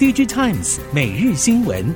DigiTimes 每日新闻。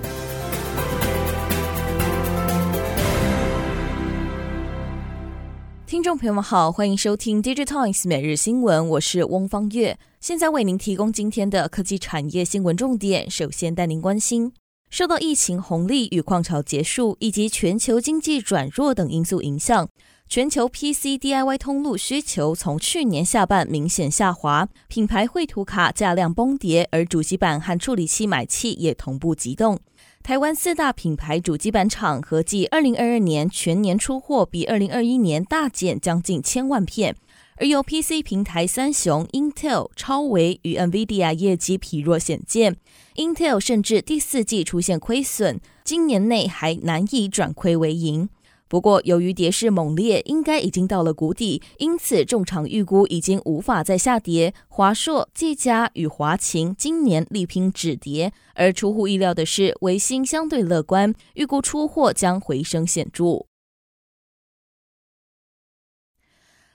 听众朋友们好，欢迎收听 DigiTimes 每日新闻，我是翁方月，现在为您提供今天的科技产业新闻重点。首先带您关心，受到疫情红利与矿潮结束以及全球经济转弱等因素影响。全球 PC DIY 通路需求从去年下半明显下滑，品牌绘图卡价量崩跌，而主机板和处理器买气也同步急冻。台湾四大品牌主机板厂合计二零二二年全年出货比二零二一年大减将近千万片，而由 PC 平台三雄 Intel、超微与 NVIDIA 业绩疲弱显见，Intel 甚至第四季出现亏损，今年内还难以转亏为盈。不过，由于跌势猛烈，应该已经到了谷底，因此重厂预估已经无法再下跌。华硕、技嘉与华擎今年力拼止跌，而出乎意料的是，微星相对乐观，预估出货将回升显著。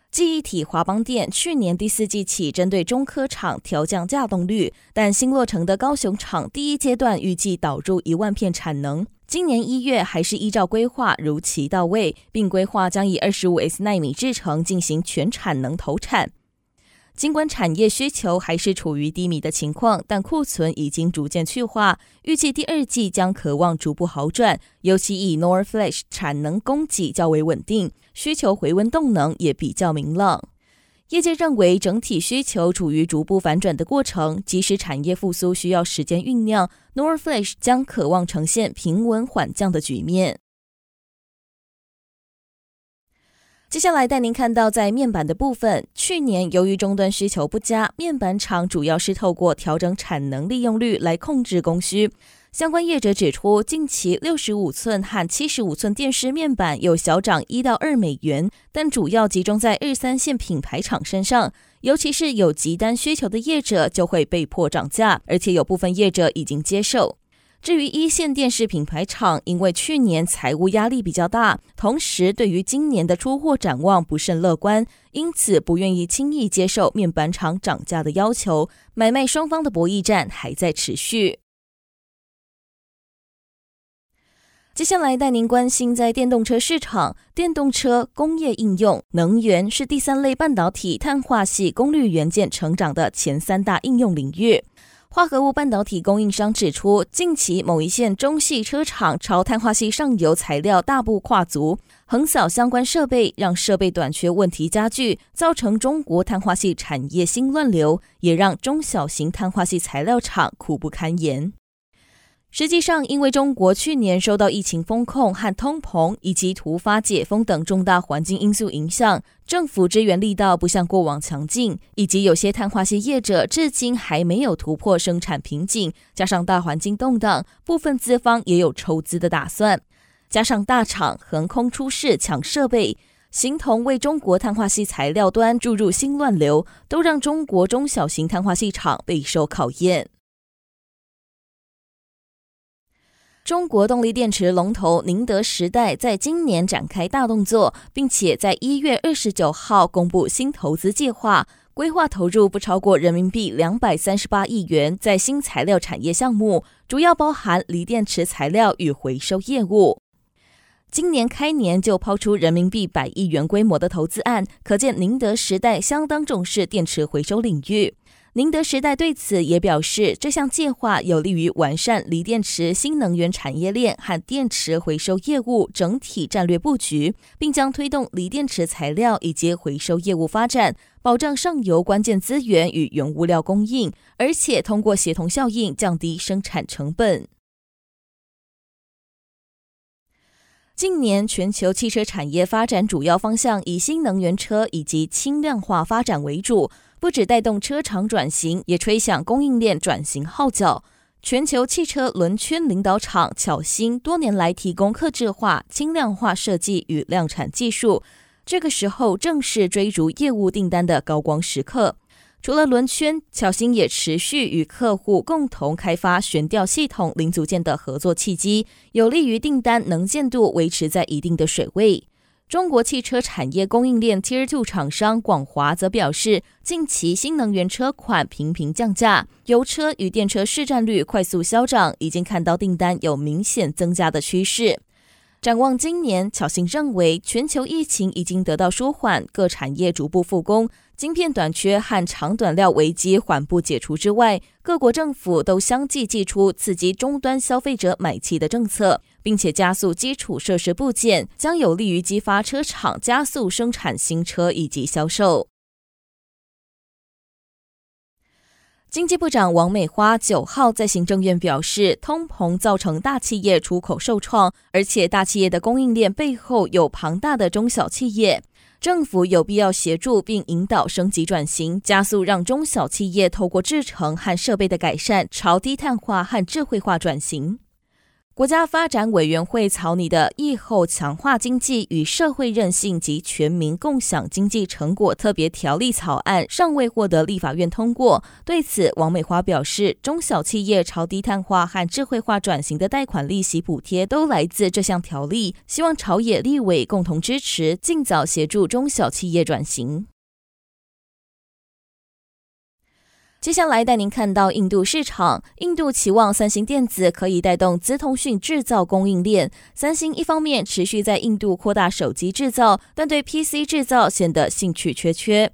记忆体华邦电去年第四季起针对中科厂调降价动率，但新落成的高雄厂第一阶段预计导入一万片产能。今年一月还是依照规划如期到位，并规划将以二十五 S 纳米制程进行全产能投产。尽管产业需求还是处于低迷的情况，但库存已经逐渐去化，预计第二季将可望逐步好转。尤其以 NOR Flash 产能供给较为稳定，需求回温动能也比较明朗。业界认为，整体需求处于逐步反转的过程，即使产业复苏需要时间酝酿，NOR Flash 将可望呈现平稳缓降的局面。接下来带您看到，在面板的部分，去年由于终端需求不佳，面板厂主要是透过调整产能利用率来控制供需。相关业者指出，近期六十五寸和七十五寸电视面板有小涨一到二美元，但主要集中在二三线品牌厂身上，尤其是有急单需求的业者就会被迫涨价，而且有部分业者已经接受。至于一线电视品牌厂，因为去年财务压力比较大，同时对于今年的出货展望不甚乐观，因此不愿意轻易接受面板厂涨价的要求，买卖双方的博弈战还在持续。接下来带您关心，在电动车市场，电动车、工业应用、能源是第三类半导体碳化系功率元件成长的前三大应用领域。化合物半导体供应商指出，近期某一线中系车厂朝碳化系上游材料大步跨足，横扫相关设备，让设备短缺问题加剧，造成中国碳化系产业新乱流，也让中小型碳化系材料厂苦不堪言。实际上，因为中国去年受到疫情封控和通膨以及突发解封等重大环境因素影响，政府支援力道不像过往强劲，以及有些碳化矽业者至今还没有突破生产瓶颈，加上大环境动荡，部分资方也有抽资的打算，加上大厂横空出世抢设备，形同为中国碳化矽材料端注入新乱流，都让中国中小型碳化矽厂备受考验。中国动力电池龙头宁德时代在今年展开大动作，并且在一月二十九号公布新投资计划，规划投入不超过人民币两百三十八亿元在新材料产业项目，主要包含锂电池材料与回收业务。今年开年就抛出人民币百亿元规模的投资案，可见宁德时代相当重视电池回收领域。宁德时代对此也表示，这项计划有利于完善锂电池新能源产业链和电池回收业务整体战略布局，并将推动锂电池材料以及回收业务发展，保障上游关键资源与原物料供应，而且通过协同效应降低生产成本。近年全球汽车产业发展主要方向以新能源车以及轻量化发展为主。不止带动车厂转型，也吹响供应链转型号角。全球汽车轮圈领导厂巧星多年来提供客制化、轻量化设计与量产技术，这个时候正是追逐业务订单的高光时刻。除了轮圈，巧星也持续与客户共同开发悬吊系统零组件的合作契机，有利于订单能见度维持在一定的水位。中国汽车产业供应链 Tier Two 厂商广华则表示，近期新能源车款频频降价，油车与电车市占率快速消长，已经看到订单有明显增加的趋势。展望今年，巧芯认为全球疫情已经得到舒缓，各产业逐步复工，晶片短缺和长短料危机缓步解除之外，各国政府都相继祭出刺激终端消费者买气的政策，并且加速基础设施部件，将有利于激发车厂加速生产新车以及销售。经济部长王美花九号在行政院表示，通膨造成大企业出口受创，而且大企业的供应链背后有庞大的中小企业，政府有必要协助并引导升级转型，加速让中小企业透过制程和设备的改善，朝低碳化和智慧化转型。国家发展委员会草拟的《疫后强化经济与社会韧性及全民共享经济成果特别条例》草案尚未获得立法院通过。对此，王美花表示，中小企业朝低碳化和智慧化转型的贷款利息补贴都来自这项条例，希望朝野立委共同支持，尽早协助中小企业转型。接下来带您看到印度市场，印度期望三星电子可以带动资通讯制造供应链。三星一方面持续在印度扩大手机制造，但对 PC 制造显得兴趣缺缺。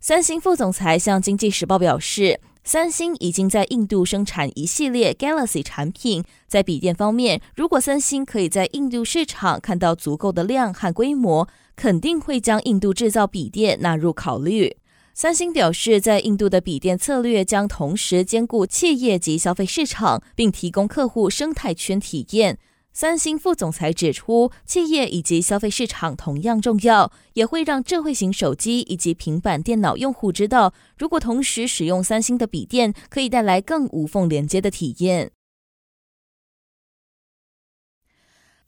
三星副总裁向经济时报表示，三星已经在印度生产一系列 Galaxy 产品。在笔电方面，如果三星可以在印度市场看到足够的量和规模，肯定会将印度制造笔电纳入考虑。三星表示，在印度的笔电策略将同时兼顾企业及消费市场，并提供客户生态圈体验。三星副总裁指出，企业以及消费市场同样重要，也会让智慧型手机以及平板电脑用户知道，如果同时使用三星的笔电，可以带来更无缝连接的体验。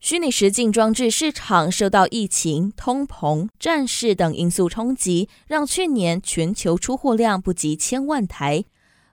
虚拟实境装置市场受到疫情、通膨、战事等因素冲击，让去年全球出货量不及千万台。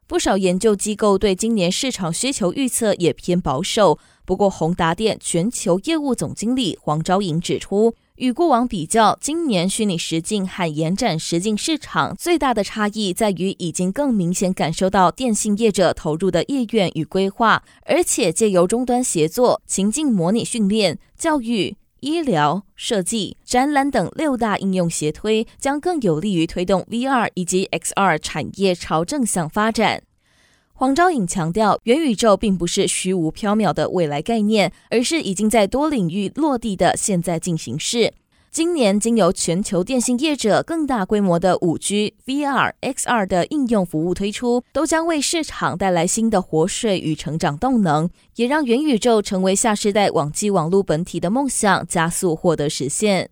不少研究机构对今年市场需求预测也偏保守。不过，宏达电全球业务总经理黄昭颖指出，与过往比较，今年虚拟实境和延展实境市场最大的差异在于，已经更明显感受到电信业者投入的意愿与规划，而且借由终端协作、情境模拟训练、教育、医疗、设计、展览等六大应用协推，将更有利于推动 VR 以及 XR 产业朝正向发展。黄昭颖强调，元宇宙并不是虚无缥缈的未来概念，而是已经在多领域落地的现在进行式。今年经由全球电信业者更大规模的五 G、VR、XR 的应用服务推出，都将为市场带来新的活水与成长动能，也让元宇宙成为下世代网际网络本体的梦想加速获得实现。